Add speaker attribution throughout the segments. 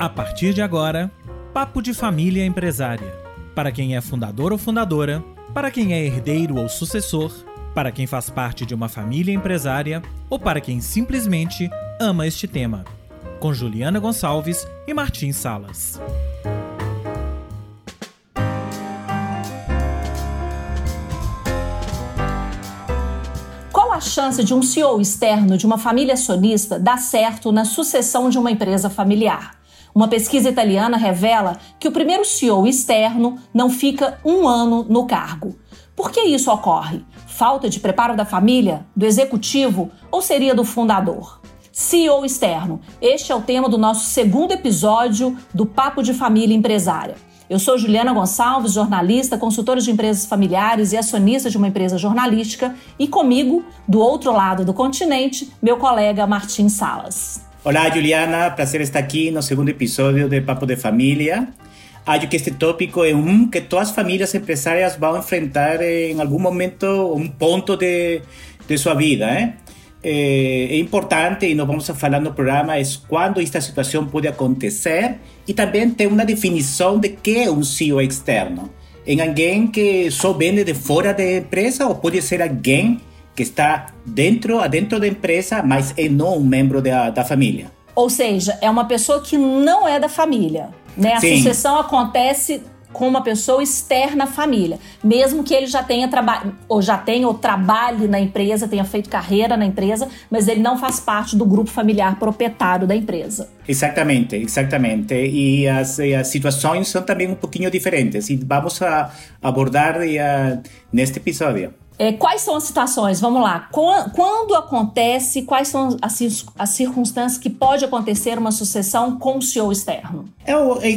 Speaker 1: A partir de agora, Papo de Família Empresária. Para quem é fundador ou fundadora, para quem é herdeiro ou sucessor, para quem faz parte de uma família empresária ou para quem simplesmente ama este tema. Com Juliana Gonçalves e Martim Salas.
Speaker 2: Qual a chance de um CEO externo de uma família acionista dar certo na sucessão de uma empresa familiar? Uma pesquisa italiana revela que o primeiro CEO externo não fica um ano no cargo. Por que isso ocorre? Falta de preparo da família, do executivo ou seria do fundador? CEO externo. Este é o tema do nosso segundo episódio do Papo de Família Empresária. Eu sou Juliana Gonçalves, jornalista, consultora de empresas familiares e acionista de uma empresa jornalística, e comigo, do outro lado do continente, meu colega Martim Salas.
Speaker 3: Olá, Juliana, prazer estar aqui no segundo episódio de Papo de Família. Acho que este tópico é um que todas as famílias empresárias vão enfrentar em algum momento, um ponto de, de sua vida. Eh? É, importante, e nós vamos falar no programa, é quando esta situação pode acontecer e também tem uma definição de que é um CEO externo. É alguém que só vende de fora da empresa ou pode ser alguém que está dentro, dentro da empresa, mas é não um membro da, da família.
Speaker 2: Ou seja, é uma pessoa que não é da família. Né? A Sim. sucessão acontece com uma pessoa externa à família, mesmo que ele já tenha trabalho ou já tenha ou trabalhe na empresa, tenha feito carreira na empresa, mas ele não faz parte do grupo familiar proprietário da empresa.
Speaker 3: Exatamente, exatamente. E as, as situações são também um pouquinho diferentes e vamos a abordar uh, neste episódio.
Speaker 2: É, quais são as situações? Vamos lá. Quando acontece, quais são as, as circunstâncias que pode acontecer uma sucessão com o CEO externo?
Speaker 3: É,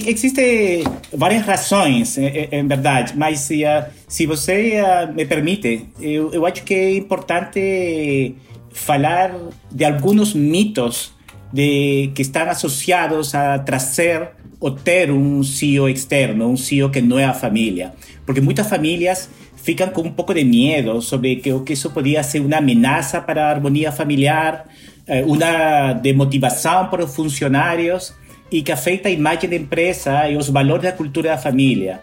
Speaker 3: Existem várias razões, em verdade, mas se, se você me permite, eu, eu acho que é importante falar de alguns mitos de, que estão associados a trazer ou ter um CEO externo, um CEO que não é a família. Porque muitas famílias fican com um pouco de medo sobre que, que isso podia ser uma ameaça para a harmonia familiar, eh, uma demotivação para os funcionários e que afeta a imagem da empresa e os valores da cultura da família.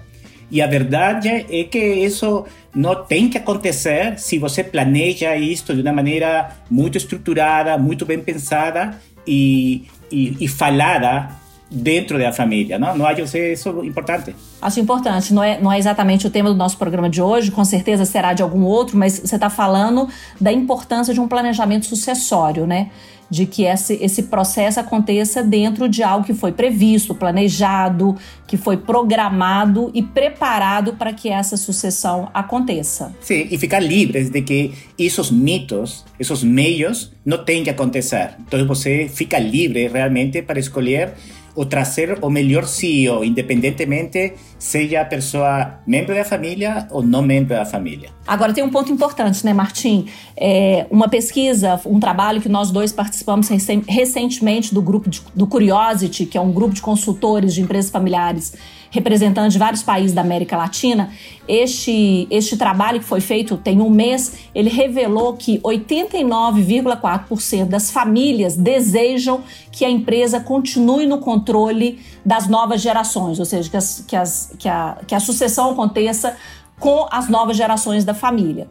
Speaker 3: E a verdade é que isso não tem que acontecer se você planeja isto de uma maneira muito estruturada, muito bem pensada e, e, e falada dentro da família, não? Não acho isso importante.
Speaker 2: Acho importante. Não é, não é exatamente o tema do nosso programa de hoje, com certeza será de algum outro, mas você está falando da importância de um planejamento sucessório, né? De que esse, esse processo aconteça dentro de algo que foi previsto, planejado, que foi programado e preparado para que essa sucessão aconteça.
Speaker 3: Sim, e ficar livres de que esses mitos, esses meios, não têm que acontecer. Então você fica livre realmente para escolher o trazer o melhor CEO, independentemente seja a pessoa membro da família ou não membro da família.
Speaker 2: Agora tem um ponto importante, né, Martim? É uma pesquisa, um trabalho que nós dois participamos recentemente do grupo de, do Curiosity, que é um grupo de consultores de empresas familiares representantes de vários países da América Latina. Este, este trabalho que foi feito tem um mês, ele revelou que 89,4% das famílias desejam que a empresa continue no controle das novas gerações, ou seja, que, as, que, as, que, a, que a sucessão aconteça com as novas gerações da família.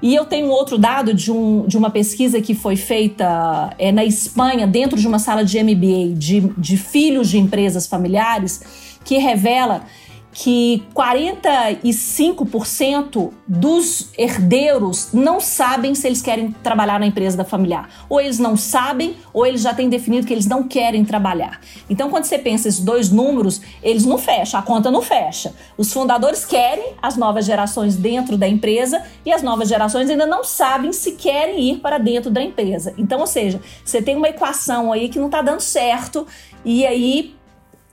Speaker 2: E eu tenho outro dado de, um, de uma pesquisa que foi feita é, na Espanha, dentro de uma sala de MBA de, de filhos de empresas familiares, que revela que 45% dos herdeiros não sabem se eles querem trabalhar na empresa da familiar. Ou eles não sabem, ou eles já têm definido que eles não querem trabalhar. Então, quando você pensa esses dois números, eles não fecham, a conta não fecha. Os fundadores querem as novas gerações dentro da empresa e as novas gerações ainda não sabem se querem ir para dentro da empresa. Então, ou seja, você tem uma equação aí que não está dando certo e aí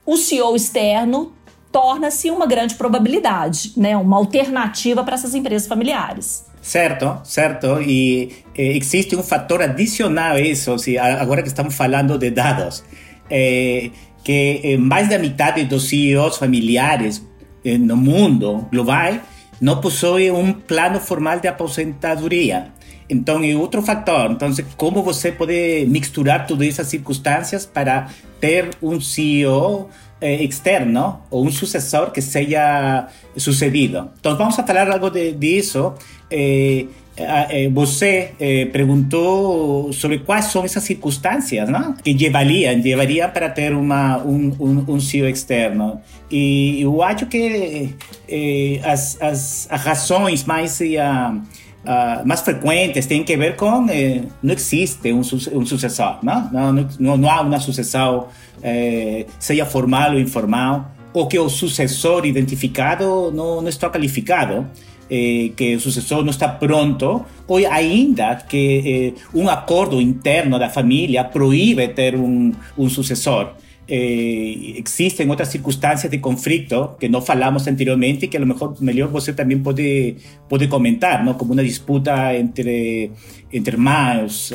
Speaker 2: o CEO externo torna-se uma grande probabilidade, né? uma alternativa para essas empresas familiares.
Speaker 3: Certo, certo. E existe um fator adicional a isso, agora que estamos falando de dados, eh, que eh, mais da metade dos CEOs familiares eh, no mundo global não possui um plano formal de aposentadoria. Então é outro fator. Então, como você pode misturar todas essas circunstâncias para ter um CEO eh, externo ou um sucessor que seja sucedido? Então, vamos a falar algo de, disso. Eh, eh, você eh, perguntou sobre quais são essas circunstâncias não? que levariam, levariam para ter uma, um, um, um CEO externo. E eu acho que eh, as, as, razões mais. Uh, mais frequentes têm que ver com eh, não existe um, um sucessor, não? Não, não, não há uma sucessão, eh, seja formal ou informal, ou que o sucessor identificado não, não está qualificado. Eh, que o sucessor não está pronto, ou ainda que eh, um acordo interno da família proíbe ter um sucessor. Eh, existen otras circunstancias de conflicto que no falamos anteriormente y que a lo mejor mejor você también puede, puede comentar, ¿no? como una disputa entre, entre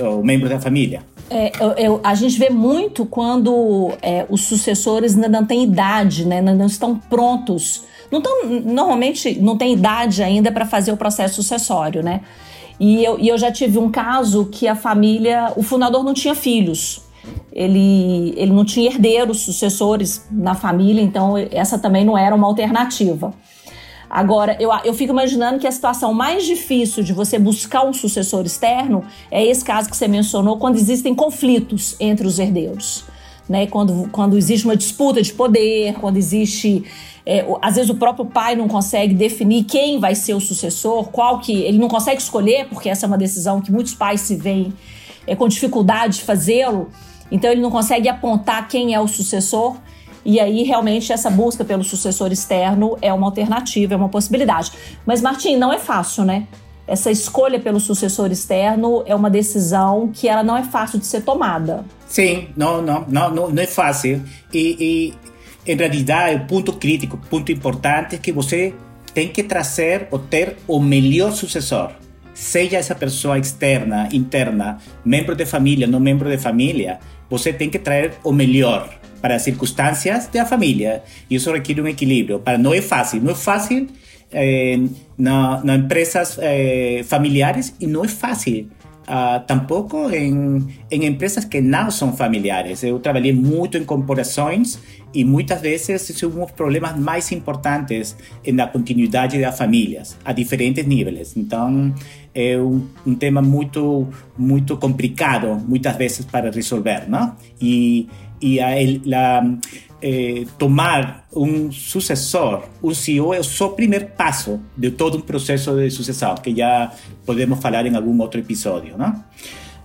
Speaker 3: ou membros da família.
Speaker 2: É, eu, eu, a gente vê muito quando é, os sucessores ainda não têm idade, né? não estão prontos. Não tão, normalmente não tem idade ainda para fazer o processo sucessório, né? E eu, e eu já tive um caso que a família, o fundador não tinha filhos ele, ele não tinha herdeiros, sucessores na família, então essa também não era uma alternativa. Agora, eu, eu fico imaginando que a situação mais difícil de você buscar um sucessor externo é esse caso que você mencionou, quando existem conflitos entre os herdeiros. Né? Quando, quando existe uma disputa de poder, quando existe. É, às vezes o próprio pai não consegue definir quem vai ser o sucessor, qual que. Ele não consegue escolher, porque essa é uma decisão que muitos pais se veem é, com dificuldade de fazê-lo. Então ele não consegue apontar quem é o sucessor. E aí, realmente, essa busca pelo sucessor externo é uma alternativa, é uma possibilidade. Mas, Martim, não é fácil, né? Essa escolha pelo sucessor externo é uma decisão que ela não é fácil de ser tomada.
Speaker 3: Sim, não, não, não, não é fácil. E, e, em realidade, o ponto crítico, o ponto importante é que você tem que trazer ou ter o melhor sucessor. Seja essa pessoa externa, interna, membro de família, não membro de família, você tem que trazer o melhor para as circunstâncias da família. Isso requer um equilíbrio. Para não é fácil. Não é fácil eh, na, na empresas eh, familiares e não é fácil uh, tampouco em, em empresas que não são familiares. Eu trabalhei muito em corporações e muitas vezes são os problemas mais importantes na continuidade das famílias, a diferentes níveis. Então, é um, um, tema muito muito complicado muitas vezes para resolver, não? E e a, a eh, tomar um sucessor, um CEO é só o primeiro passo de todo um processo de sucessão que já podemos falar em algum outro episódio, não?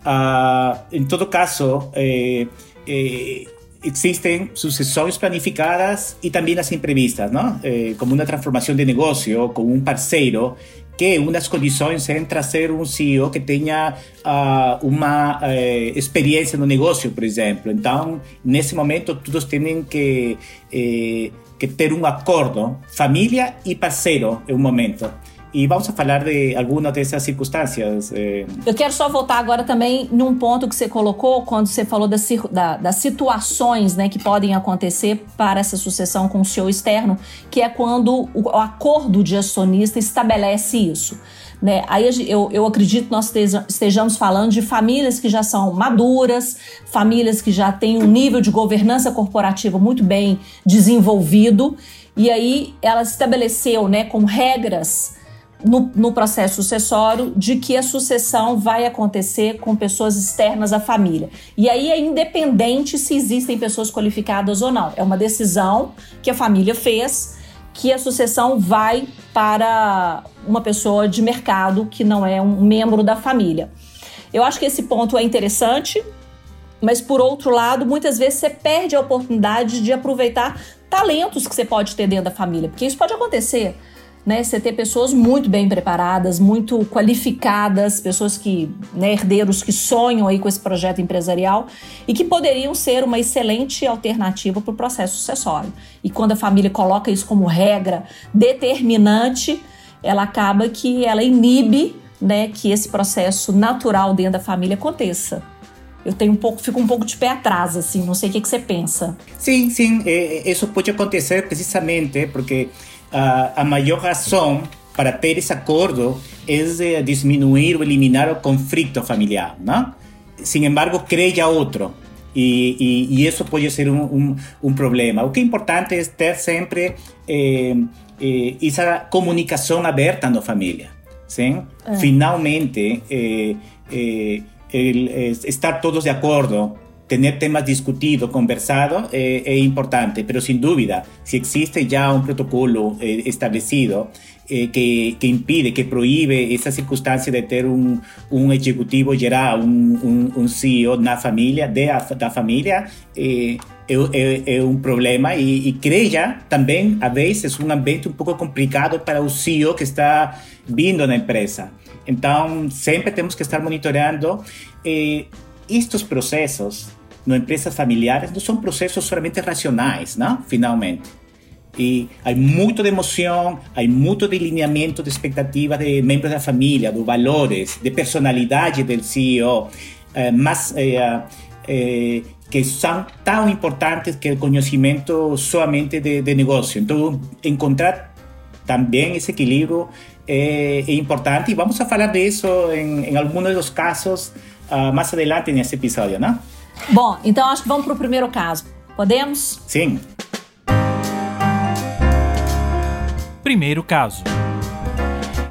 Speaker 3: Ah, em todo caso, eh, eh, existem sucessões planificadas e também as imprevistas, não? como uma transformação de negócio, com um parceiro que uma das condições é trazer um CEO que tenha uh, uma uh, experiência no negócio, por exemplo. Então, nesse momento, todos têm que, eh, que ter um acordo, família e parceiro, é um momento. E vamos falar de algumas dessas circunstâncias.
Speaker 2: Eh. Eu quero só voltar agora também num ponto que você colocou, quando você falou das, da, das situações né, que podem acontecer para essa sucessão com o CEO externo, que é quando o, o acordo de acionista estabelece isso. Né? Aí eu, eu acredito que nós estejamos falando de famílias que já são maduras, famílias que já têm um nível de governança corporativa muito bem desenvolvido, e aí ela estabeleceu né, com regras no, no, processo sucessório de que a sucessão vai acontecer com pessoas externas à família. E aí é independente se existem pessoas qualificadas ou não. É uma decisão que a família fez que a sucessão vai para uma pessoa de mercado que não é um membro da família. Eu acho que esse ponto é interessante, mas por outro lado, muitas vezes você perde a oportunidade de aproveitar talentos que você pode ter dentro da família, porque isso pode acontecer né, você ter pessoas muito bem preparadas, muito qualificadas, pessoas que, né, herdeiros que sonham aí com esse projeto empresarial e que poderiam ser uma excelente alternativa para o processo sucessório. E quando a família coloca isso como regra determinante, ela acaba que ela inibe, né, que esse processo natural dentro da família aconteça eu tenho um pouco, fico um pouco de pé atrás, assim, não sei o que, que você pensa.
Speaker 3: Sim, sim, isso pode acontecer precisamente porque a, a maior razão para ter esse acordo é diminuir ou eliminar o conflito familiar, não? Sin embargo, crea outro. E, e, e, isso pode ser um, um, um, problema. O que é importante é ter sempre eh, eh, essa comunicação aberta na família. Sim? É. Finalmente, eh, eh el, estar todos de acordo tener temas discutidos, conversados, eh, es importante, pero sin duda, si existe ya un protocolo eh, establecido eh, que, que, impide, que prohíbe esa circunstancia de tener un, un ejecutivo general, un, un, un CEO na familia, de la familia, eh, es, un problema y, y, crea también a veces un ambiente un poco complicado para el CEO que está viendo la empresa. Entonces, siempre tenemos que estar monitoreando eh, estes processos no empresas familiares não são processos somente racionais, não? Finalmente. E há muito de emoção, há muito de alinhamento de expectativa de membros da família, de valores, de personalidade do CEO, eh, eh, eh, que são tão importantes que o conhecimento somente de, de negócio. Então, encontrar também esse equilíbrio é, é importante e vamos a falar disso em, em alguns dos casos uh, mais adelante nesse episódio, não?
Speaker 2: Bom, então acho que vamos para o primeiro caso. Podemos?
Speaker 3: Sim.
Speaker 1: Primeiro caso.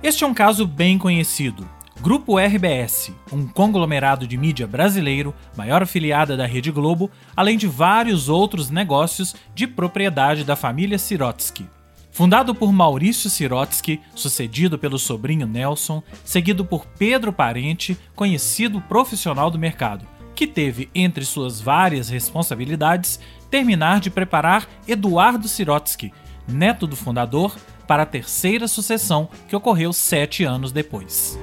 Speaker 1: Este é um caso bem conhecido. Grupo RBS, um conglomerado de mídia brasileiro, maior afiliada da Rede Globo, além de vários outros negócios de propriedade da família Sirotsky. Fundado por Maurício Sirotsky, sucedido pelo sobrinho Nelson, seguido por Pedro Parente, conhecido profissional do mercado, que teve entre suas várias responsabilidades terminar de preparar Eduardo Sirotsky, neto do fundador, para a terceira sucessão que ocorreu sete anos depois.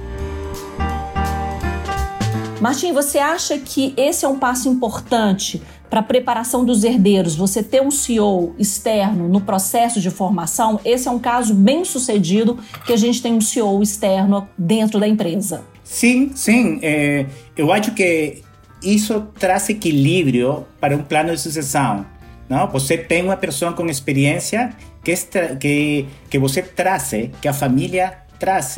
Speaker 2: Martim, você acha que esse é um passo importante para a preparação dos herdeiros? Você ter um CEO externo no processo de formação? Esse é um caso bem sucedido que a gente tem um CEO externo dentro da empresa.
Speaker 3: Sim, sim. É, eu acho que isso traz equilíbrio para um plano de sucessão. Não? Você tem uma pessoa com experiência que, que, que você traz, que a família traz,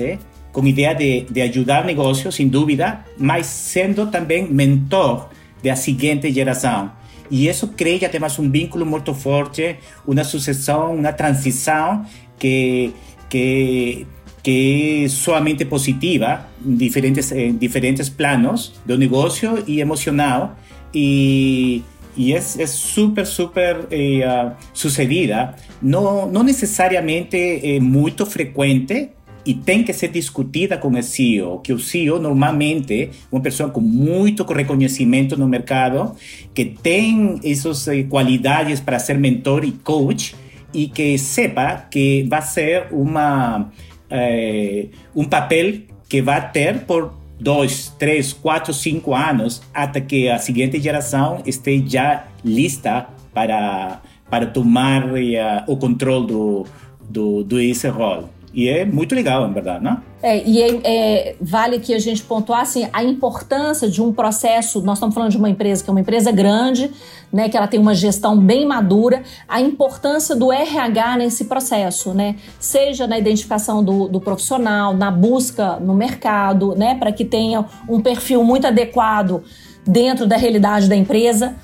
Speaker 3: com ideia de, de ajudar o negócio, sem dúvida, mas sendo também mentor da seguinte geração. E isso cria até mais um vínculo muito forte, uma sucessão, uma transição que, que que es sumamente positiva en diferentes, en diferentes planos de negocio y emocional y, y es súper, súper eh, uh, sucedida, no, no necesariamente eh, muy frecuente e tem que ser discutida com o CEO, que o CEO normalmente uma pessoa com muito reconhecimento no mercado, que tem essas eh, para ser mentor e coach e que sepa que vai ser uma eh, um papel que vai ter por dois, três, quatro, cinco anos até que a seguinte geração esteja lista para, para tomar uh, o controle do, do, do esse rol. E é muito legal, na verdade, né?
Speaker 2: É, e é, é, vale que a gente pontuar assim, a importância de um processo. Nós estamos falando de uma empresa que é uma empresa grande, né, que ela tem uma gestão bem madura, a importância do RH nesse processo, né? Seja na identificação do, do profissional, na busca no mercado, né, para que tenha um perfil muito adequado dentro da realidade da empresa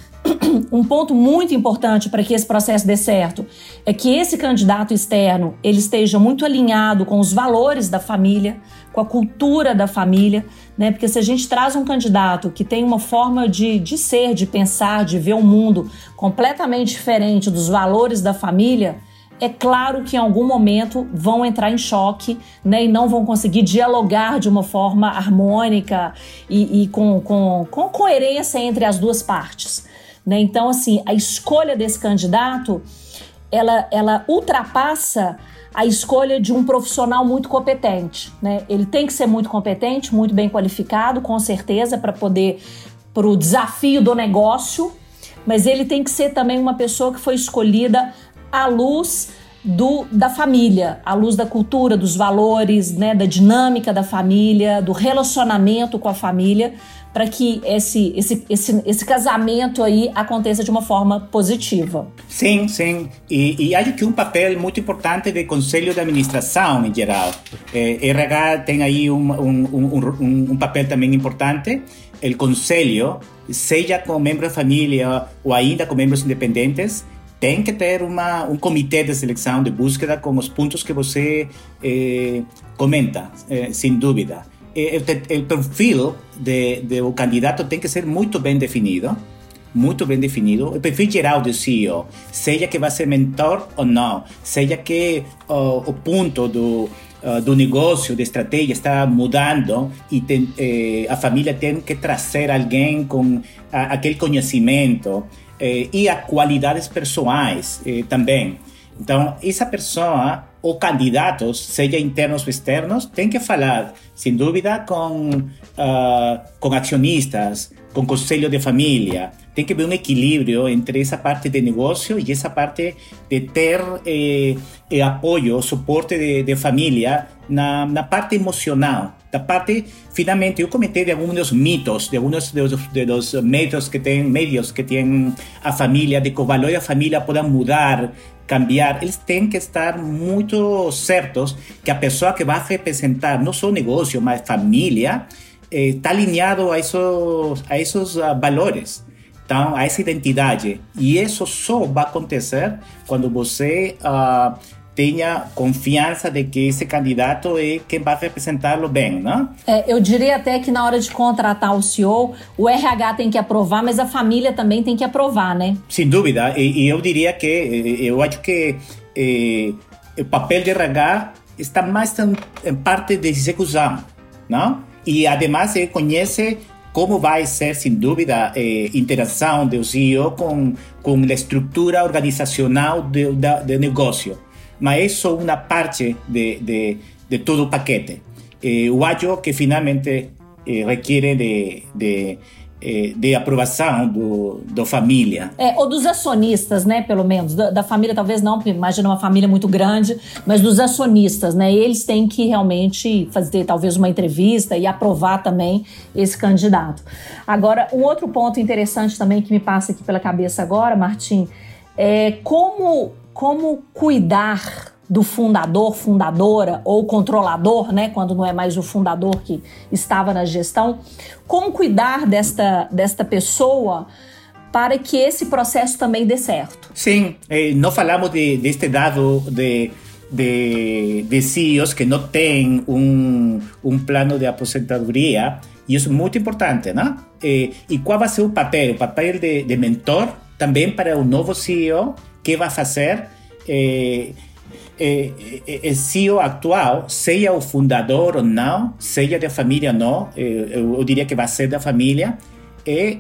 Speaker 2: um ponto muito importante para que esse processo dê certo é que esse candidato externo ele esteja muito alinhado com os valores da família, com a cultura da família, né? Porque se a gente traz um candidato que tem uma forma de, de ser, de pensar, de ver o mundo completamente diferente dos valores da família, é claro que em algum momento vão entrar em choque né, e não vão conseguir dialogar de uma forma harmônica e, e com, com, com coerência entre as duas partes. Né? Então, assim, a escolha desse candidato, ela, ela ultrapassa a escolha de um profissional muito competente. Né? Ele tem que ser muito competente, muito bem qualificado, com certeza, para poder para o desafio do negócio, mas ele tem que ser também uma pessoa que foi escolhida à luz do, da família, à luz da cultura, dos valores, né, da dinâmica da família, do relacionamento com a família, para que esse, esse, esse, esse casamento aí aconteça de uma forma positiva.
Speaker 3: Sim, sim. E, e acho que um papel muito importante do Conselho de Administração em geral. Eh, RH tem aí um, um, um, um papel também importante. O Conselho, seja com membro da família ou ainda com membros independentes, tem que ter uma, um comitê de seleção, de búsqueda com os pontos que você eh, comenta, eh, sem dúvida. O perfil de, de, o candidato tem que ser muito bem definido, muito bem definido. O perfil geral do CEO, seja que vai ser mentor ou não, seja que uh, o ponto do, uh, do negócio, da estratégia está mudando e tem, eh, a família tem que trazer alguém com a, aquele conhecimento eh, e as qualidades pessoais eh, também. Então, essa pessoa ou candidatos, seja internos ou externos, tem que falar, sem dúvida, com, uh, com acionistas, com conselho de família. Tem que haver um equilíbrio entre essa parte de negócio e essa parte de ter eh, eh, apoio, suporte de, de família na, na parte emocional. Da parte, finalmente, eu comentei de alguns mitos, de alguns dos, de métodos que tem, médios que tem a família, de que o valor da família pode mudar cambiar, eles têm que estar muito certos que a pessoa que vai representar não só o negócio, mas família, está eh, alinhado a esses, a esses uh, valores, então, a essa identidade. E isso só vai acontecer quando você uh, tenha confiança de que esse candidato é quem vai representá-lo bem, né?
Speaker 2: É, eu diria até que na hora de contratar o CEO, o RH tem que aprovar, mas a família também tem que aprovar, né?
Speaker 3: Sem dúvida. E, e eu diria que eu acho que o papel de RH está mais em, em parte de execução, não? E además ele conhece como vai ser, sem dúvida, eh, interação do CEO com, com a estrutura organizacional do, do negócio mas é só uma parte de, de, de todo o paquete. Eh, acho que finalmente eh, requer de, de, eh, de aprovação do, da família.
Speaker 2: É, ou dos acionistas, né, pelo menos. Da, da, família talvez não, porque imagina uma família muito grande, mas dos acionistas, né, eles têm que realmente fazer talvez uma entrevista e aprovar também esse candidato. Agora, um outro ponto interessante também que me passa aqui pela cabeça agora, Martim, é como como cuidar do fundador, fundadora ou controlador, né, quando não é mais o fundador que estava na gestão, como cuidar desta, desta pessoa para que esse processo também dê certo.
Speaker 3: Sim, eh, não falamos de, deste dado de, de, de CEOs que não têm um, um plano de aposentadoria, e isso é muito importante, né? E, e qual vai ser o papel? O papel de, de mentor também para o novo CEO que vai fazer eh, eh, eh, CEO atual, seja o fundador ou não, seja da família ou não, eh, eu, eu, diria que vai ser da família, é,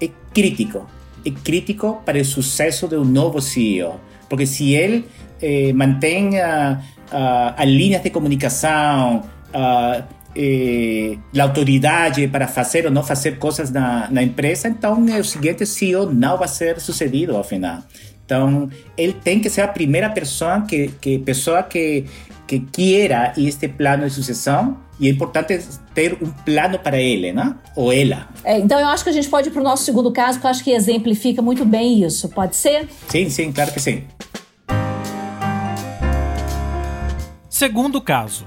Speaker 3: é crítico. É crítico para o sucesso do novo CEO. Porque se ele eh, mantém a, a, a linhas de comunicação, a, eh, a autoridade para fazer ou não fazer coisas na, na empresa, então o seguinte CEO não vai ser sucedido ao final. Então, ele tem que ser a primeira pessoa que, que pessoa que, que queira este plano de sucessão e é importante ter um plano para ele, né? Ou ela.
Speaker 2: É, então, eu acho que a gente pode ir para o nosso segundo caso, que eu acho que exemplifica muito bem isso. Pode ser?
Speaker 3: Sim, sim, claro que sim.
Speaker 1: Segundo caso.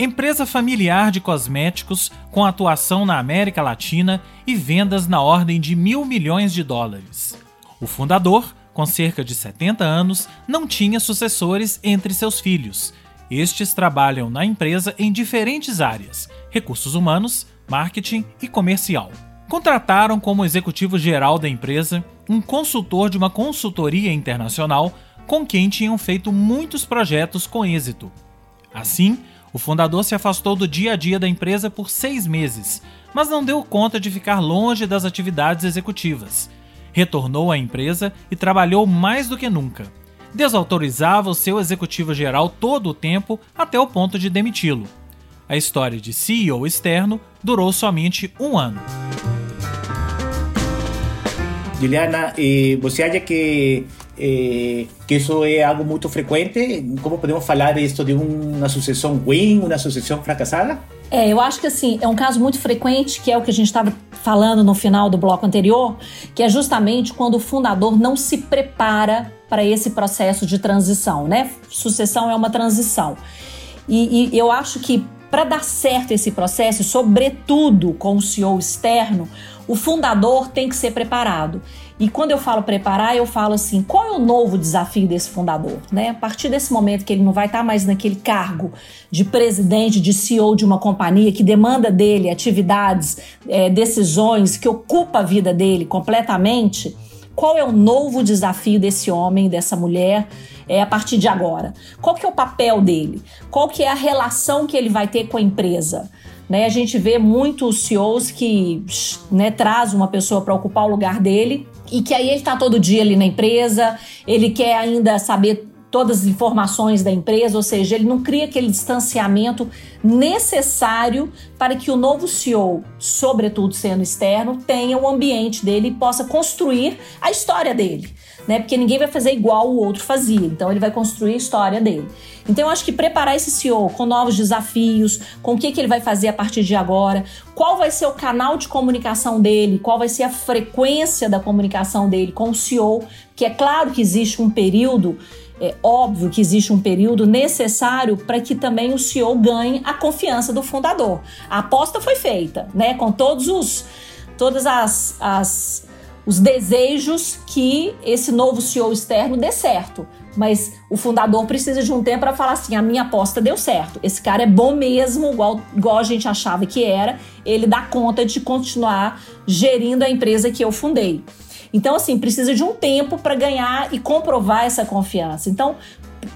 Speaker 1: Empresa familiar de cosméticos com atuação na América Latina e vendas na ordem de mil milhões de dólares. O fundador, com cerca de 70 anos, não tinha sucessores entre seus filhos. Estes trabalham na empresa em diferentes áreas: recursos humanos, marketing e comercial. Contrataram como executivo geral da empresa um consultor de uma consultoria internacional com quem tinham feito muitos projetos com êxito. Assim, o fundador se afastou do dia a dia da empresa por seis meses, mas não deu conta de ficar longe das atividades executivas retornou à empresa e trabalhou mais do que nunca. Desautorizava o seu executivo geral todo o tempo até o ponto de demiti-lo. A história de CEO externo durou somente um ano.
Speaker 3: Juliana, eh, você acha que, eh, que isso é algo muito frequente? Como podemos falar isto de uma sucessão win, uma sucessão fracassada?
Speaker 2: É, eu acho que assim, é um caso muito frequente, que é o que a gente estava falando no final do bloco anterior, que é justamente quando o fundador não se prepara para esse processo de transição, né? Sucessão é uma transição. E, e eu acho que para dar certo esse processo, sobretudo com o CEO externo, o fundador tem que ser preparado. E quando eu falo preparar, eu falo assim: qual é o novo desafio desse fundador? Né? A partir desse momento que ele não vai estar mais naquele cargo de presidente, de CEO de uma companhia que demanda dele atividades, é, decisões, que ocupa a vida dele completamente, qual é o novo desafio desse homem, dessa mulher? é, a partir de agora? Qual que é o papel dele? Qual que é a relação que ele vai ter com a empresa? Né, a gente vê muitos CEOs que né, traz uma pessoa para ocupar o lugar dele e que aí ele está todo dia ali na empresa, ele quer ainda saber todas as informações da empresa, ou seja, ele não cria aquele distanciamento necessário para que o novo CEO, sobretudo sendo externo, tenha o ambiente dele e possa construir a história dele né? Porque ninguém vai fazer igual o outro fazia. Então ele vai construir a história dele. Então eu acho que preparar esse CEO com novos desafios, com o que, que ele vai fazer a partir de agora, qual vai ser o canal de comunicação dele, qual vai ser a frequência da comunicação dele com o CEO, que é claro que existe um período é óbvio que existe um período necessário para que também o CEO ganhe a confiança do fundador. A aposta foi feita, né? Com todos os todas as, as os desejos que esse novo CEO externo dê certo. Mas o fundador precisa de um tempo para falar assim: a minha aposta deu certo. Esse cara é bom mesmo, igual, igual a gente achava que era. Ele dá conta de continuar gerindo a empresa que eu fundei. Então, assim, precisa de um tempo para ganhar e comprovar essa confiança. Então,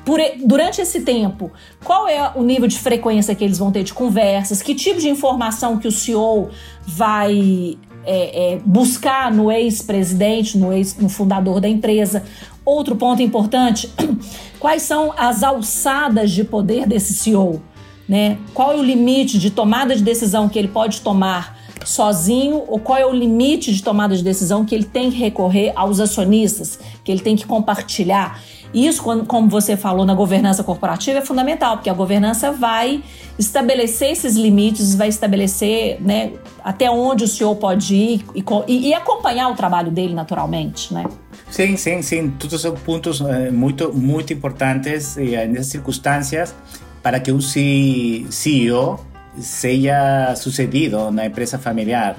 Speaker 2: por, durante esse tempo, qual é o nível de frequência que eles vão ter de conversas? Que tipo de informação que o CEO vai é, é, buscar no ex-presidente, no, ex, no fundador da empresa. Outro ponto importante: quais são as alçadas de poder desse CEO? Né? Qual é o limite de tomada de decisão que ele pode tomar sozinho ou qual é o limite de tomada de decisão que ele tem que recorrer aos acionistas, que ele tem que compartilhar? Isso, como você falou na governança corporativa, é fundamental, porque a governança vai estabelecer esses limites, vai estabelecer né, até onde o senhor pode ir e, e acompanhar o trabalho dele naturalmente, né?
Speaker 3: Sim, sim, sim. Todos são pontos eh, muito, muito importantes eh, nessas circunstâncias para que um CEO seja sucedido na empresa familiar.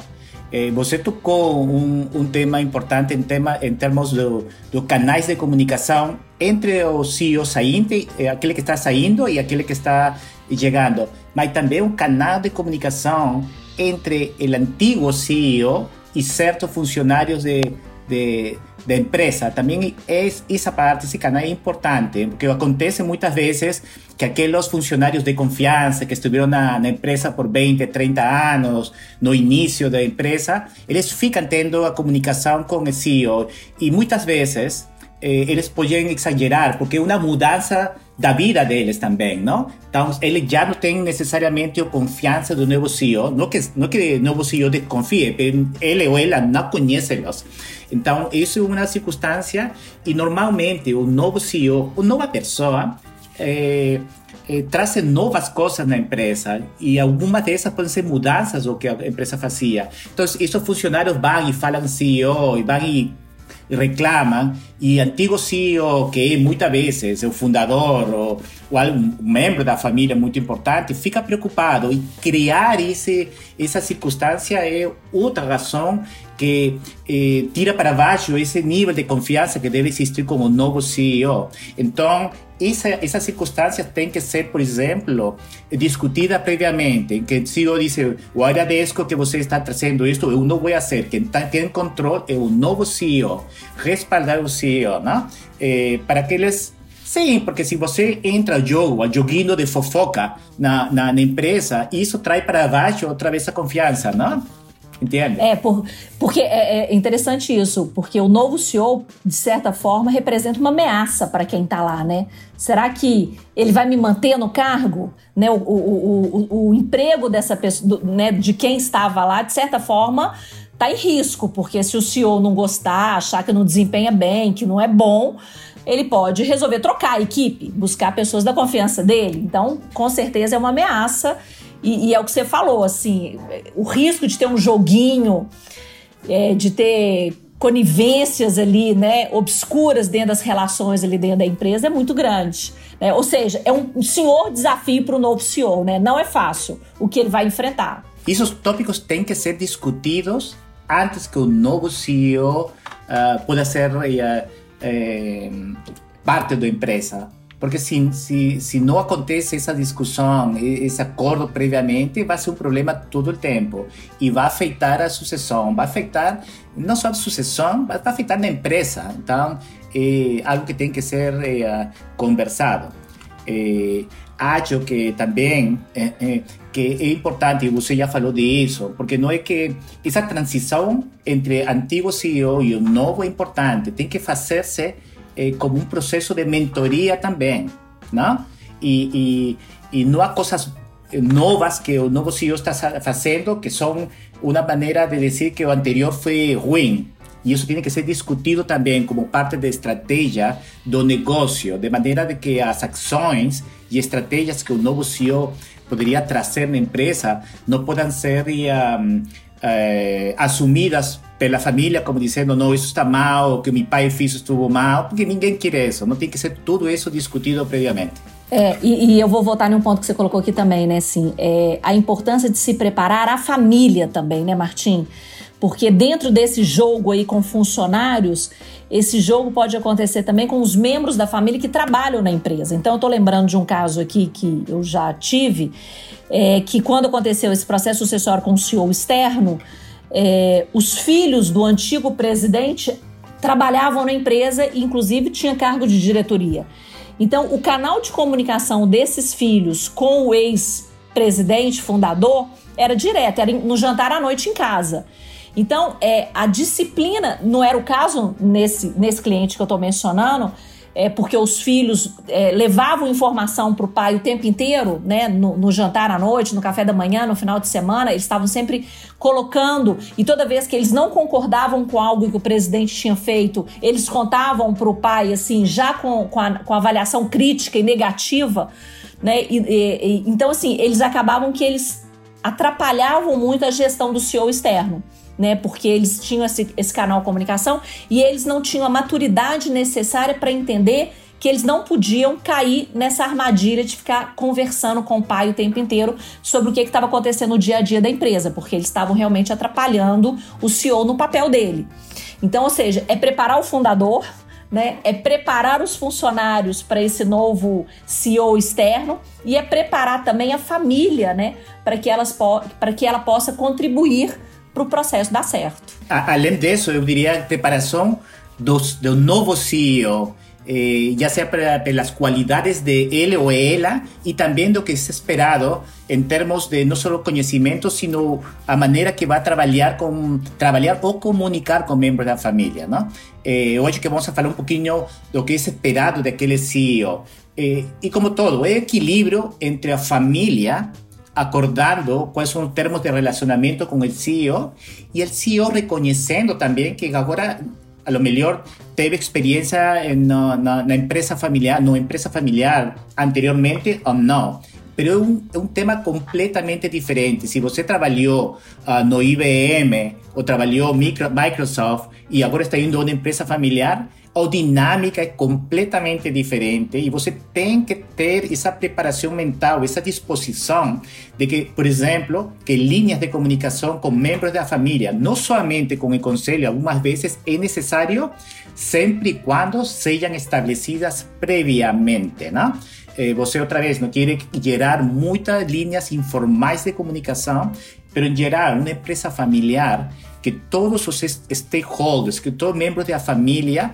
Speaker 3: Eh, você tocou um, um, tema importante em, tema, em termos dos do canais de comunicação entre o CEO saindo, eh, aquele que está saindo e aquele que está chegando, mas também um canal de comunicação entre o antigo CEO e certos funcionários de, de da empresa. También es esa parte, ese canal es importante, porque acontece muchas veces que aquellos funcionarios de confianza que estuvieron na, na empresa por 20, 30 anos, no início da empresa, eles ficam tendo a comunicação com o CEO e muitas vezes eh, eles podem exagerar, porque é uma mudança da vida deles também, não? Então, ele já não tem necessariamente a confiança do novo CEO, não que, não que o novo CEO desconfie, ele ou ela não conhece-los. Então, isso é uma circunstância e normalmente o novo CEO, ou nova pessoa, é, é, traz novas coisas na empresa e algumas dessas podem ser mudanças do que a empresa fazia. Então, esses funcionários vão e falam CEO e vão e reclamam e antigo CEO, que é muitas vezes o fundador ou, ou um membro da família muito importante, fica preocupado e criar esse, essa circunstância é outra razão que eh, tira para baixo esse nível de confiança que deve existir como novo CEO. Então, essa, essas circunstâncias têm que ser, por exemplo, discutidas previamente, que o CEO diz, eu agradeço que você está trazendo isto, eu não vou fazer, quem tem controle é o novo CEO, respaldar o CEO, né? Eh, para que eles Sim, porque se você entra ao jogo, ao joguinho de fofoca na, na, na empresa, isso traz para baixo outra vez a confiança, não? Entende?
Speaker 2: É, por, porque é, é, interessante isso, porque o novo CEO, de certa forma, representa uma ameaça para quem está lá, né? Será que ele vai me manter no cargo? Né? O, o, o, o emprego dessa pessoa, né, de quem estava lá, de certa forma, está em risco, porque se o CEO não gostar, achar que não desempenha bem, que não é bom, ele pode resolver trocar a equipe, buscar pessoas da confiança dele. Então, com certeza é uma ameaça E, e, é o que você falou, assim, o risco de ter um joguinho, é, de ter conivências ali, né, obscuras dentro das relações ali dentro da empresa é muito grande. Né? Ou seja, é um senhor desafio para o novo CEO, né? Não é fácil o que ele vai enfrentar.
Speaker 3: Esses tópicos têm que ser discutidos antes que o novo CEO uh, ah, pueda ser uh, eh, parte da empresa. Porque se, se, se não acontece essa discussão, esse acordo previamente, vai ser um problema todo o tempo. E vai afetar a sucessão, vai afetar não só a sucessão, vai afetar na empresa. Então, é algo que tem que ser é, conversado. É, acho que também é, que é importante, você já falou disso, porque não é que essa transição entre antigo CEO e o novo é importante, tem que fazer-se é, como um processo de mentoria também, não? E, e, e não novas que o novo CEO está fazendo que são uma maneira de dizer que o anterior foi ruim. E isso tem que ser discutido também como parte da estratégia do negócio, de maneira de que as ações e estratégias que o novo CEO poderia trazer na empresa não podem ser um, pela família como dizendo não isso está mal, o que meu pai fez estuvo mal, porque ninguém quer isso. Não tem que ser tudo isso discutido previamente.
Speaker 2: É, e, e, eu vou voltar em um ponto que você colocou aqui também, né? Assim, é, a importância de se preparar a família também, né, Martim? Porque dentro desse jogo aí com funcionários, esse jogo pode acontecer também com os membros da família que trabalham na empresa. Então, eu estou lembrando de um caso aqui que eu já tive, é, que quando aconteceu esse processo sucessório com o CEO externo, é, os filhos do antigo presidente trabalhavam na empresa e, inclusive, tinha cargo de diretoria. Então, o canal de comunicação desses filhos com o ex-presidente, fundador, era direto, era no jantar à noite em casa. Então, é, a disciplina, não era o caso nesse, nesse cliente que eu estou mencionando, é, porque os filhos é, levavam informação para o pai o tempo inteiro, né, no, no, jantar à noite, no café da manhã, no final de semana, eles estavam sempre colocando, e toda vez que eles não concordavam com algo que o presidente tinha feito, eles contavam para o pai, assim, já com, com, a, com a avaliação crítica e negativa, né, e, e, então, assim, eles acabavam que eles atrapalhavam muito a gestão do CEO externo né? Porque eles tinham esse, esse canal de comunicação e eles não tinham a maturidade necessária para entender que eles não podiam cair nessa armadilha de ficar conversando com o pai o tempo inteiro sobre o que estava acontecendo no dia a dia da empresa, porque eles estavam realmente atrapalhando o CEO no papel dele. Então, ou seja, é preparar o fundador, né? É preparar os funcionários para esse novo CEO externo e é preparar também a família, né? Para que elas para que ela possa contribuir para o processo dar certo.
Speaker 3: Além disso, eu diria preparação do, do novo CEO, eh, já seja pelas qualidades de ele ou ela e também do que é esperado em termos de não só conhecimento, sino a maneira que vai trabalhar com trabalhar ou comunicar com membros da família, não? Eh, acho que vamos falar um pouquinho do que é esperado daquele CEO. Eh, e como todo, é equilíbrio entre a família acordando cuáles son los términos de relacionamiento con el CEO y el CEO reconociendo también que ahora a lo mejor teve experiencia en una empresa familiar, no empresa familiar anteriormente o no. Pero es un, tema completamente diferente. Si usted trabajó uh, no IBM o trabajó Microsoft y ahora está yendo a una empresa familiar, a dinâmica é completamente diferente e você tem que ter essa preparação mental, essa disposição de que, por exemplo, que linhas de comunicação com membros da família, não somente com o conselho, algumas vezes é necessário, sempre e quando sejam estabelecidas previamente, né? Você, outra vez, não quer gerar muitas linhas informais de comunicação, mas em gerar uma empresa familiar que todos os stakeholders, que todos os membros da família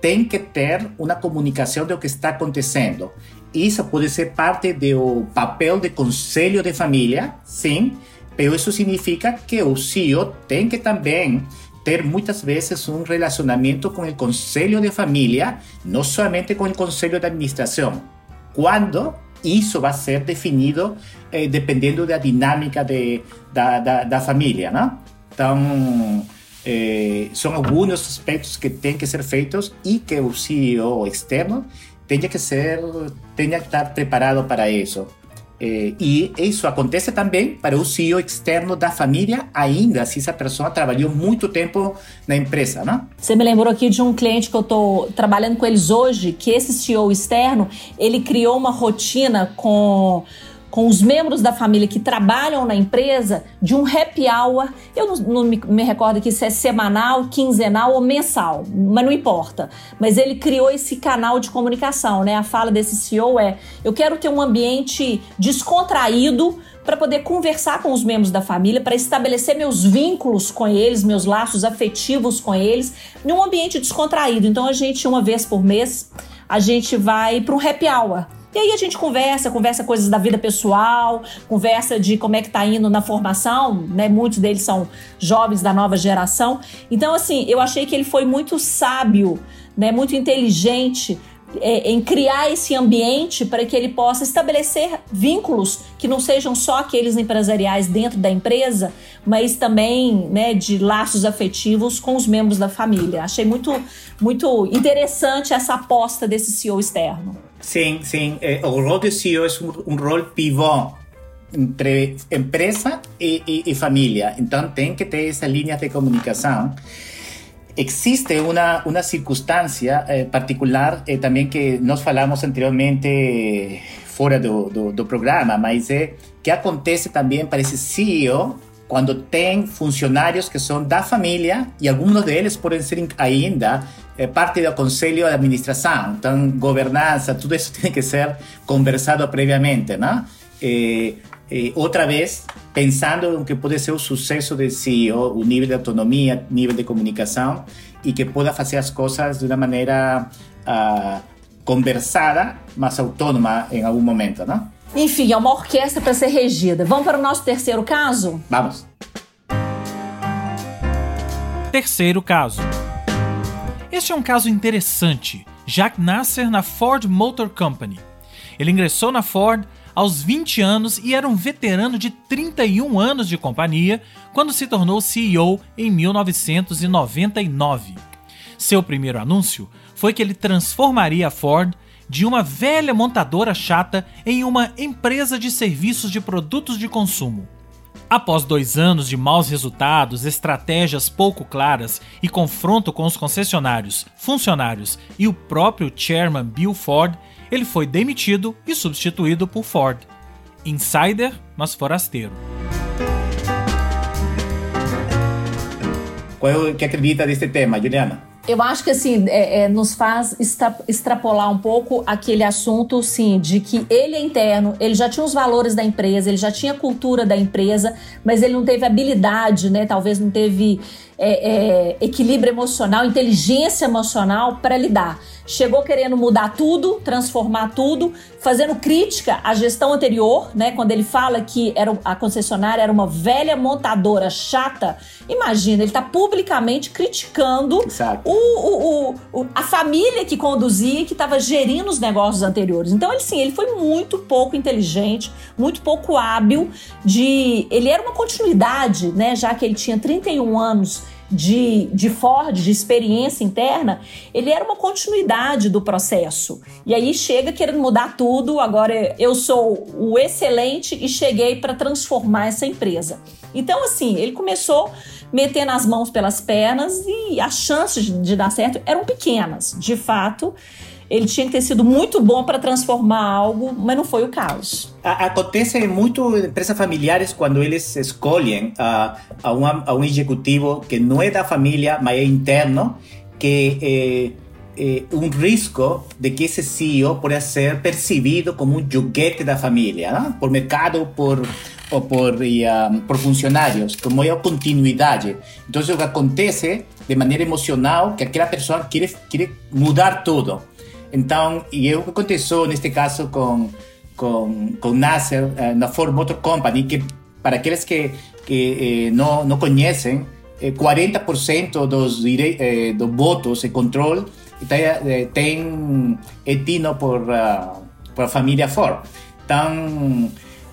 Speaker 3: tem que ter uma comunicação do que está acontecendo. Isso pode ser parte do papel de conselho de família, sim, mas isso significa que o CEO tem que também ter muitas vezes um relacionamento com o conselho de família, não somente com o conselho de administração. Quando isso vai ser definido eh, dependendo da dinâmica de, da, da, da família, eh, são alguns aspectos que têm que ser feitos e que o CEO externo tenha que ser, tenha que estar preparado para isso. Eh, e isso acontece também para o CEO externo da família, ainda se essa pessoa trabalhou muito tempo na empresa, não?
Speaker 2: Você me lembrou aqui de um cliente que eu estou trabalhando com eles hoje, que esse CEO externo, ele criou uma rotina com com os membros da família que trabalham na empresa de um happy hour. Eu não, não me, me, recordo aqui se é semanal, quinzenal ou mensal, mas não importa. Mas ele criou esse canal de comunicação, né? A fala desse CEO é: eu quero ter um ambiente descontraído para poder conversar com os membros da família, para estabelecer meus vínculos com eles, meus laços afetivos com eles, num ambiente descontraído. Então a gente, uma vez por mês, a gente vai para um happy hour e aí a gente conversa, conversa coisas da vida pessoal, conversa de como é que tá indo na formação, né? Muitos deles são jovens da nova geração. Então, assim, eu achei que ele foi muito sábio, né? Muito inteligente é, em criar esse ambiente para que ele possa estabelecer vínculos que não sejam só aqueles empresariais dentro da empresa, mas também né, de laços afetivos com os membros da família. Achei muito, muito interessante essa aposta desse CEO externo.
Speaker 3: Sim, sim. Eh, o rol de CEO é um, um rol pivô entre empresa e, e, e, família. Então tem que ter essa linha de comunicação. Existe uma, uma circunstância eh, particular eh, também que nós falamos anteriormente fora do, do, do, programa, mas é que acontece também para esse CEO quando tem funcionários que são da família e alguns deles podem ser ainda é parte do conselho de administração. Então, governança, tudo isso tem que ser conversado previamente, né? E, e, outra vez, pensando em que pode ser o sucesso de CEO, o nível de autonomia, nível de comunicação, e que possa fazer as coisas de uma maneira conversada, mas autônoma em algum momento, né?
Speaker 2: Enfim, é uma orquestra para ser regida. Vamos para o nosso terceiro caso?
Speaker 3: Vamos.
Speaker 1: Terceiro caso. Este é um caso interessante. Jack Nasser na Ford Motor Company. Ele ingressou na Ford aos 20 anos e era um veterano de 31 anos de companhia quando se tornou CEO em 1999. Seu primeiro anúncio foi que ele transformaria a Ford de uma velha montadora chata em uma empresa de serviços de produtos de consumo. Após dois anos de maus resultados, estratégias pouco claras e confronto com os concessionários, funcionários e o próprio chairman Bill Ford, ele foi demitido e substituído por Ford. Insider, mas forasteiro.
Speaker 3: Qual é o que acredita desse tema, Juliana?
Speaker 2: Eu acho que assim é, é, nos faz extra, extrapolar um pouco aquele assunto, sim, de que ele é interno, ele já tinha os valores da empresa, ele já tinha a cultura da empresa, mas ele não teve habilidade, né? Talvez não teve é, é, equilíbrio emocional, inteligência emocional para lidar. Chegou querendo mudar tudo, transformar tudo, fazendo crítica à gestão anterior, né? Quando ele fala que era, a concessionária era uma velha montadora chata, imagina, ele está publicamente criticando o, o, o, a família que conduzia, que estava gerindo os negócios anteriores. Então, ele sim, ele foi muito pouco inteligente, muito pouco hábil de. Ele era uma continuidade, né? Já que ele tinha 31 anos de, de Ford, de experiência interna, ele era uma continuidade do processo. E aí chega querendo mudar tudo, agora eu sou o excelente e cheguei para transformar essa empresa. Então, assim, ele começou metendo as mãos pelas pernas e as chances de dar certo eram pequenas. De fato, ele tinha que ter sido muito bom para transformar algo, mas não foi o caso.
Speaker 3: Acontece muito em empresas familiares quando eles escolhem a, a, uma, a um executivo que não é da família, mas é interno, que é, é um risco de que esse CEO possa ser percebido como um joguete da família, não? por mercado, por ou por, um, por funcionários, como é a continuidade. Então, o que acontece de maneira emocional que aquela pessoa quer mudar tudo. Então, e o que aconteceu neste caso com, com, com Nasser, uh, na Ford Motor Company, que para aqueles que, que eh, não, não conhecem, eh, 40% dos, eh, dos votos e controle tem, tem é tido por, uh, por a família Ford. Então,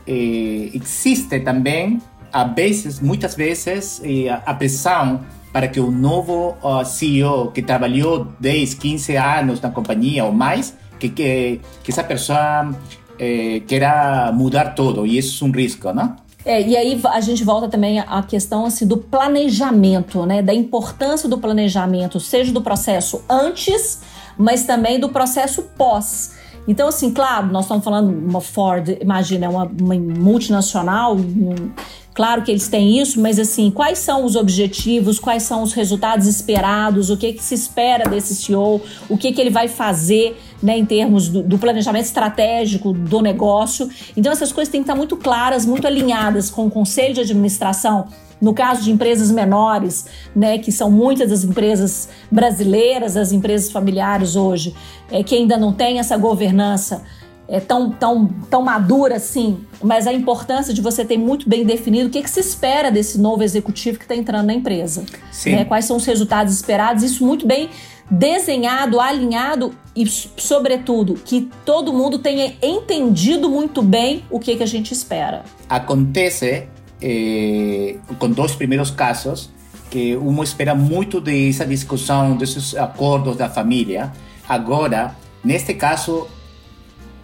Speaker 3: eh, existe também, a vezes, muitas vezes, eh, a pressão para que o novo uh, CEO que trabalhou 10, 15 anos na companhia ou mais, que, que, que essa pessoa eh, queira mudar tudo, e isso é um risco, não?
Speaker 2: É, e aí a gente volta também à questão assim, do planejamento, né? Da importância do planejamento, seja do processo antes, mas também do processo pós. Então, assim, claro, nós estamos falando uma Ford, imagina, é uma, uma multinacional, um, Claro que eles têm isso, mas assim, quais são os objetivos, quais são os resultados esperados, o que, que se espera desse CEO, o que, que ele vai fazer né, em termos do, do, planejamento estratégico do negócio. Então, essas coisas têm que estar muito claras, muito alinhadas com o conselho de administração. No caso de empresas menores, né, que são muitas das empresas brasileiras, as empresas familiares hoje, é, que ainda não têm essa governança é, tão, tão, tão madura assim, mas a importância de você ter muito bem definido o que, que se espera desse novo executivo que está entrando na empresa. Né? Quais são os resultados esperados, isso muito bem desenhado, alinhado e, sobretudo, que todo mundo tenha entendido muito bem o que, que a gente espera.
Speaker 3: Acontece eh, com dois primeiros casos que um espera muito dessa discussão, desses acordos da família. Agora, neste caso,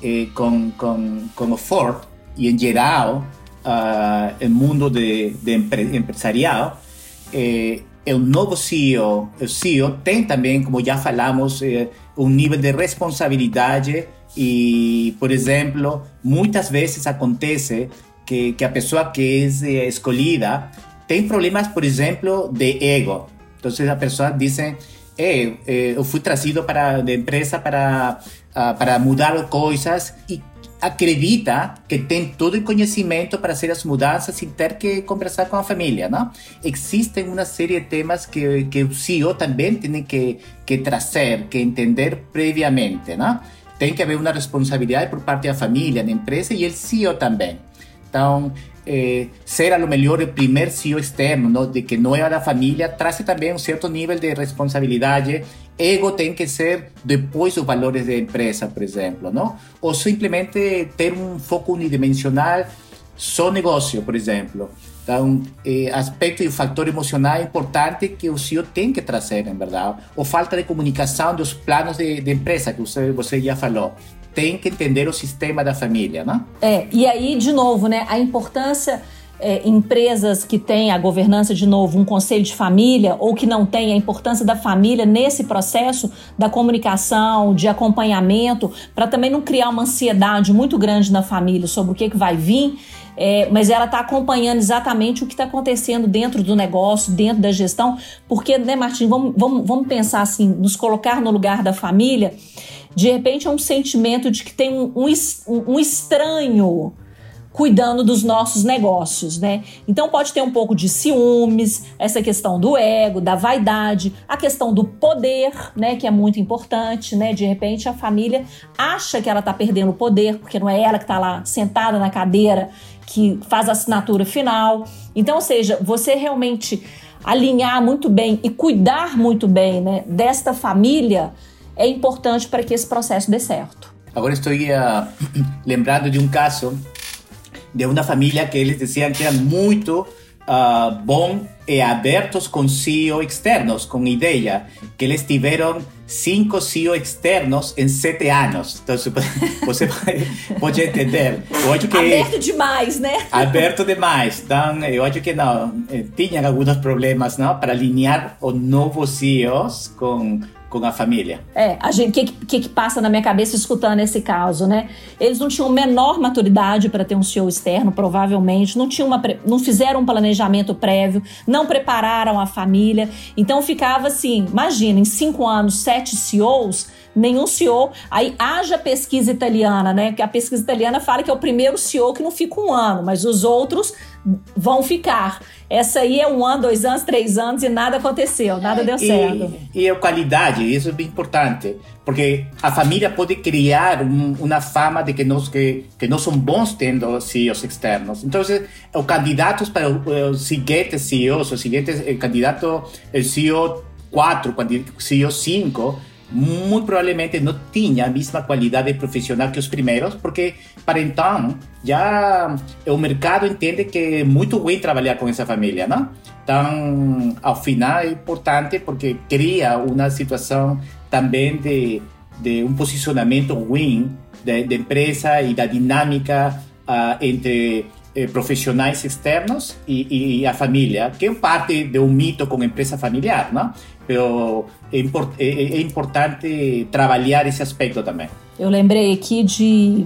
Speaker 3: eh, com, com, com o Ford e em geral uh, o mundo de, de empre, empresarial, eh, o novo CEO, o CEO tem também, como já falamos, eh, um nível de responsabilidade e, por exemplo, muitas vezes acontece que, a pessoa que é escolhida tem problemas, por exemplo, de ego. Então, a pessoa diz, eh, eh, eu fui trazido para a empresa para uh, para mudar coisas e acredita que tem todo o conhecimento para fazer as mudanças sem ter que conversar com a família, não? Existem uma série de temas que, que o CEO também tem que, que trazer, que entender previamente, não? Tem que haver uma responsabilidade por parte da família, da empresa e o CEO também. Então, eh, ser a lo melhor o primeiro CEO externo, não, de que não é da família, traz também um certo nível de responsabilidade ego tem que ser depois dos valores da empresa, por exemplo, não? Ou simplesmente ter um foco unidimensional só negócio, por exemplo. Então, eh, aspecto e fator emocional é importante que o CEO tem que trazer, em verdade. Ou falta de comunicação dos planos de, de empresa, que você, você já falou. Tem que entender o sistema da família, não?
Speaker 2: É, e aí, de novo, né, a importância é, empresas que têm a governança, de novo, um conselho de família, ou que não têm a importância da família nesse processo da comunicação, de acompanhamento, para também não criar uma ansiedade muito grande na família sobre o que, que vai vir. É, mas ela está acompanhando exatamente o que está acontecendo dentro do negócio, dentro da gestão, porque, né, Martim, vamos, vamos, vamos pensar assim, nos colocar no lugar da família, de repente é um sentimento de que tem um, um, um estranho cuidando dos nossos negócios, né? Então pode ter um pouco de ciúmes, essa questão do ego, da vaidade, a questão do poder, né, que é muito importante, né? De repente a família acha que ela tá perdendo o poder, porque não é ela que tá lá sentada na cadeira que faz a assinatura final. Então, ou seja, você realmente alinhar muito bem e cuidar muito bem, né, desta família é importante para que esse processo dê certo.
Speaker 3: Agora estou uh, lembrando de um caso de uma família que eles diziam que era muito uh, bom e abertos com CEO externos, com ideia, que eles tiveram cinco CEO externos em sete anos. Então, você pode entender.
Speaker 2: Eu acho que, aberto demais, né?
Speaker 3: Aberto demais. Então, eu acho que não, eh, tinham alguns problemas não, para alinhar os novos CEOs com com a família.
Speaker 2: É, a gente, o que, que, que, passa na minha cabeça escutando esse caso, né? Eles não tinham menor maturidade para ter um CEO externo, provavelmente, não, tinham uma, não fizeram um planejamento prévio, não prepararam a família. Então ficava assim: imagina, em cinco anos, sete CEOs nenhum CEO. Aí haja pesquisa italiana, né? Que a pesquisa italiana fala que é o primeiro CEO que não fica um ano, mas os outros vão ficar. Essa aí é um ano, dois anos, três anos e nada aconteceu, nada deu certo.
Speaker 3: E, e a qualidade, isso é bem importante, porque a família pode criar um, uma fama de que nós que, que nós somos bons tendo CEOs externos. Então, os candidatos para os seguintes CEOs, o seguinte candidato, o CEO 4, o CEO 5, muito provavelmente não tinha a mesma qualidade profissional que os primeiros, porque para então já o mercado entende que é muito bem trabalhar com essa família, não? Então, ao final importante porque cria uma situação também de, de um posicionamento ruim da, da empresa e da dinâmica uh, entre eh, externos e, e, a família, que é parte de um mito com a empresa familiar, não? Pero é, import, é, é importante trabalhar esse aspecto também.
Speaker 2: Eu lembrei aqui de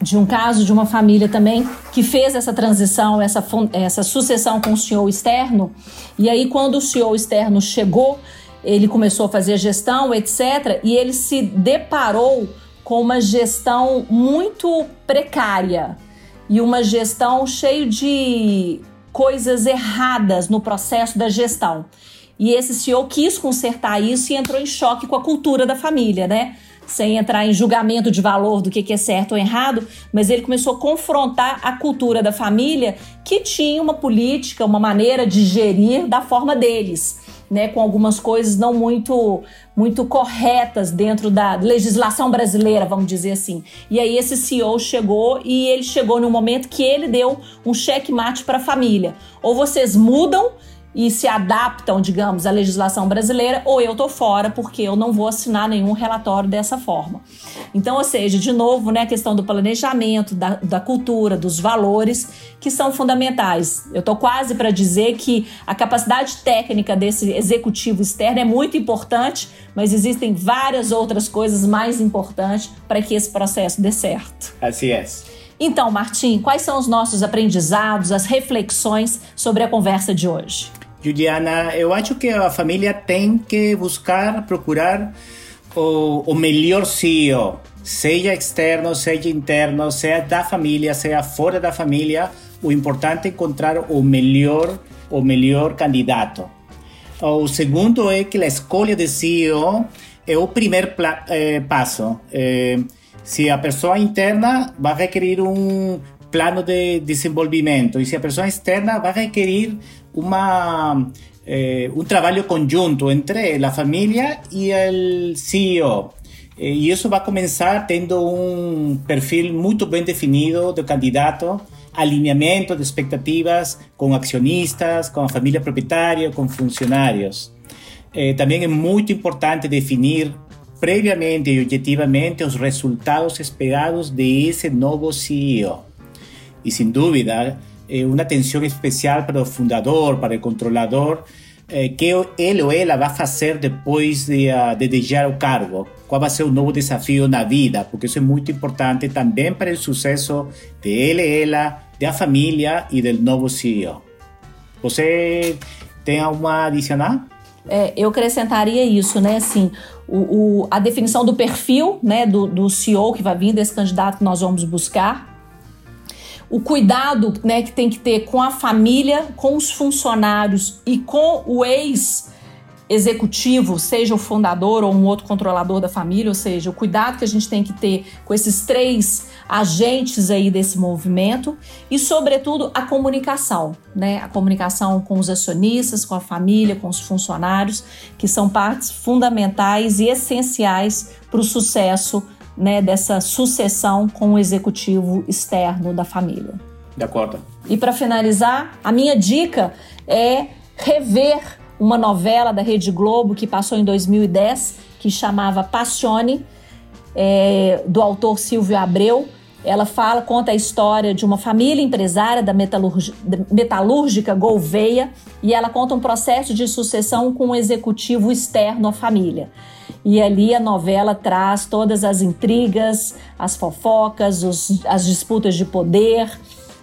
Speaker 2: de um caso de uma família também que fez essa transição, essa, essa sucessão com o CEO externo. E aí, quando o CEO externo chegou, ele começou a fazer gestão, etc. E ele se deparou com uma gestão muito precária e uma gestão cheia de coisas erradas no processo da gestão. E esse CEO quis consertar isso e entrou em choque com a cultura da família, né? sem entrar em julgamento de valor do que é certo ou errado, mas ele começou a confrontar a cultura da família que tinha uma política, uma maneira de gerir da forma deles. Né, com algumas coisas não muito muito corretas dentro da legislação brasileira, vamos dizer assim. E aí esse CEO chegou e ele chegou no momento que ele deu um checkmate para a família. Ou vocês mudam e se adaptam, digamos, à legislação brasileira, ou eu tô fora porque eu não vou assinar nenhum relatório dessa forma. Então, ou seja, de novo, né, a questão do planejamento, da, da cultura, dos valores que são fundamentais. Eu tô quase para dizer que a capacidade técnica desse executivo externo é muito importante, mas existem várias outras coisas mais importantes para que esse processo dê certo.
Speaker 3: Assim é.
Speaker 2: Então, Martim, quais são os nossos aprendizados, as reflexões sobre a conversa de hoje?
Speaker 3: Juliana, eu acho que a família tem que buscar, procurar o, o melhor CEO, seja externo, seja interno, seja da família, seja fora da família. O importante é encontrar o melhor, o melhor candidato. O segundo é que a escolha de CEO é o primeiro eh, passo. Eh, se a pessoa interna vai requerir um plano de desenvolvimento e se a pessoa externa vai requerir uma, eh, un trabajo conjunto entre la familia y el CEO. Eh, y eso va a comenzar teniendo un perfil muy bien definido de candidato, alineamiento de expectativas con accionistas, con familia propietaria, con funcionarios. Eh, también es muy importante definir previamente y objetivamente los resultados esperados de ese nuevo CEO. Y sin duda, eh, una atención especial para el fundador, para el controlador, eh, que ele ou ela vai fazer depois de, uh, de deixar o cargo? Qual vai ser o novo desafio na vida? Porque isso é muito importante também para o sucesso de ele, ela, da família e do novo CEO. Você tem alguma adicional?
Speaker 2: É, eu acrescentaria isso, né? Assim, o, o, a definição do perfil né, do, do CEO que vai vir, desse candidato que nós vamos buscar. O cuidado né, que tem que ter com a família, com os funcionários e com o ex executivo, seja o fundador ou um outro controlador da família, ou seja, o cuidado que a gente tem que ter com esses três agentes aí desse movimento e, sobretudo, a comunicação, né? A comunicação com os acionistas, com a família, com os funcionários, que são partes fundamentais e essenciais para o sucesso né, dessa sucessão com o executivo externo da família.
Speaker 3: De acordo.
Speaker 2: E para finalizar, a minha dica é rever uma novela da Rede Globo que passou em 2010, que chamava Passione, é, do autor Silvio Abreu. Ela fala, conta a história de uma família empresária da, metalúrgica Gouveia e ela conta um processo de sucessão com um executivo externo à família. E ali a novela traz todas as intrigas, as fofocas, os, as disputas de poder,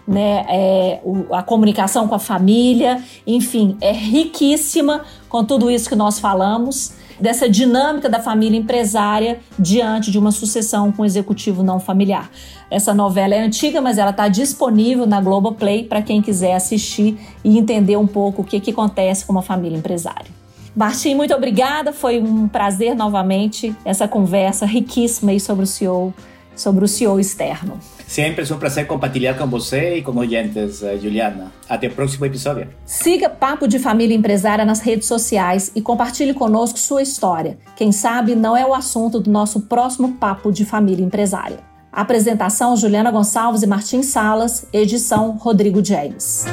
Speaker 2: né, é, o, a comunicação com a família, enfim, é riquíssima com tudo isso que nós falamos, dessa dinâmica da família empresária diante de uma sucessão com executivo não familiar. Essa novela é antiga, mas ela está disponível na Globoplay para quem quiser assistir e entender um pouco o que, que acontece com uma família empresária. Martim, muito obrigada. Foi um prazer novamente essa conversa riquíssima aí sobre o CEO, sobre o CEO externo.
Speaker 3: Sempre é um prazer compartilhar com você e com oyentes, eh, Juliana. Até o próximo episódio.
Speaker 2: Siga Papo de Família Empresária nas redes sociais e compartilhe conosco sua história. Quem sabe não é o assunto do nosso próximo Papo de Família Empresária. Apresentação Juliana Gonçalves e Martim Salas, edição Rodrigo James.